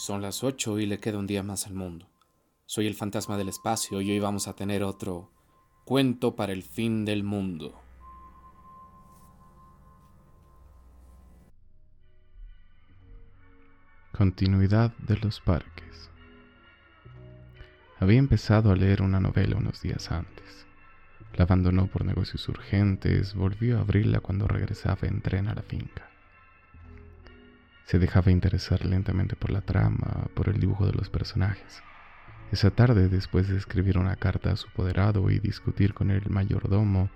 Son las ocho y le queda un día más al mundo. Soy el fantasma del espacio y hoy vamos a tener otro cuento para el fin del mundo. Continuidad de los parques. Había empezado a leer una novela unos días antes. La abandonó por negocios urgentes, volvió a abrirla cuando regresaba en tren a la finca. Se dejaba interesar lentamente por la trama, por el dibujo de los personajes. Esa tarde, después de escribir una carta a su poderado y discutir con el mayordomo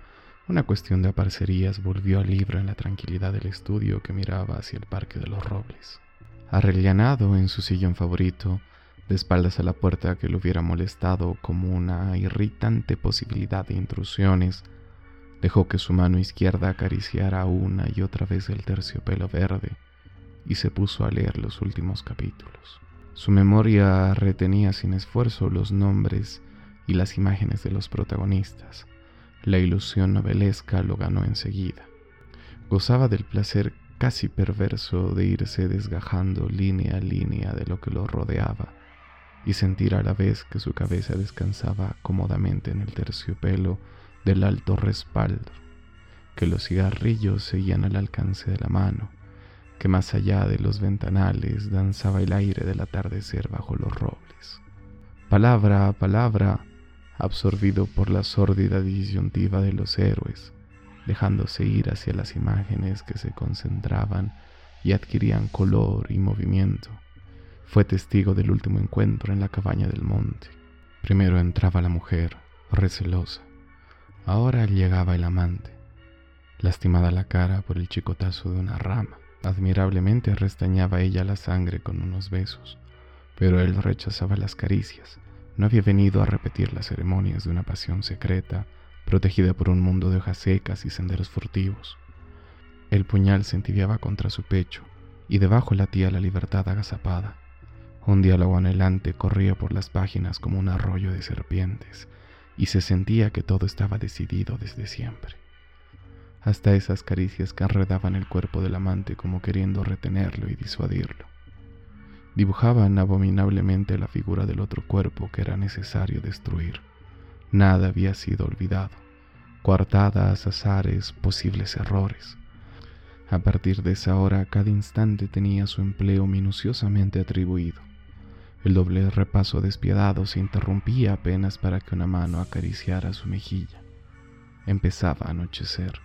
una cuestión de aparcerías, volvió al libro en la tranquilidad del estudio que miraba hacia el Parque de los Robles. Arrellanado en su sillón favorito, de espaldas a la puerta que lo hubiera molestado como una irritante posibilidad de intrusiones, dejó que su mano izquierda acariciara una y otra vez el terciopelo verde y se puso a leer los últimos capítulos. Su memoria retenía sin esfuerzo los nombres y las imágenes de los protagonistas. La ilusión novelesca lo ganó enseguida. Gozaba del placer casi perverso de irse desgajando línea a línea de lo que lo rodeaba y sentir a la vez que su cabeza descansaba cómodamente en el terciopelo del alto respaldo, que los cigarrillos seguían al alcance de la mano que más allá de los ventanales danzaba el aire del atardecer bajo los robles. Palabra a palabra, absorbido por la sórdida disyuntiva de los héroes, dejándose ir hacia las imágenes que se concentraban y adquirían color y movimiento, fue testigo del último encuentro en la cabaña del monte. Primero entraba la mujer, recelosa. Ahora llegaba el amante, lastimada la cara por el chicotazo de una rama. Admirablemente restañaba ella la sangre con unos besos, pero él rechazaba las caricias. No había venido a repetir las ceremonias de una pasión secreta, protegida por un mundo de hojas secas y senderos furtivos. El puñal se entibiaba contra su pecho, y debajo latía la libertad agazapada. Un diálogo anhelante corría por las páginas como un arroyo de serpientes, y se sentía que todo estaba decidido desde siempre hasta esas caricias que enredaban el cuerpo del amante como queriendo retenerlo y disuadirlo. Dibujaban abominablemente la figura del otro cuerpo que era necesario destruir. Nada había sido olvidado, coartadas, azares, posibles errores. A partir de esa hora, cada instante tenía su empleo minuciosamente atribuido. El doble repaso despiadado se interrumpía apenas para que una mano acariciara su mejilla. Empezaba a anochecer.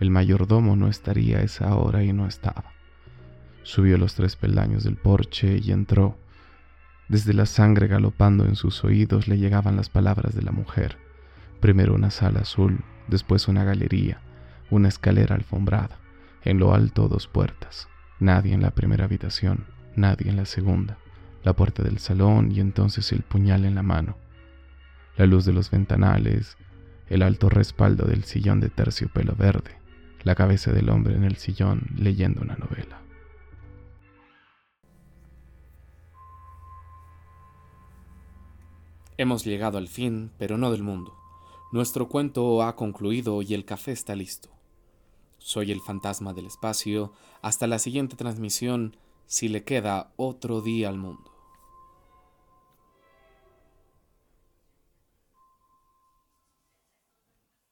El mayordomo no estaría a esa hora y no estaba. Subió los tres peldaños del porche y entró. Desde la sangre galopando en sus oídos le llegaban las palabras de la mujer. Primero una sala azul, después una galería, una escalera alfombrada, en lo alto dos puertas. Nadie en la primera habitación, nadie en la segunda, la puerta del salón y entonces el puñal en la mano. La luz de los ventanales, el alto respaldo del sillón de terciopelo verde, la cabeza del hombre en el sillón leyendo una novela. Hemos llegado al fin, pero no del mundo. Nuestro cuento ha concluido y el café está listo. Soy el fantasma del espacio. Hasta la siguiente transmisión, si le queda otro día al mundo.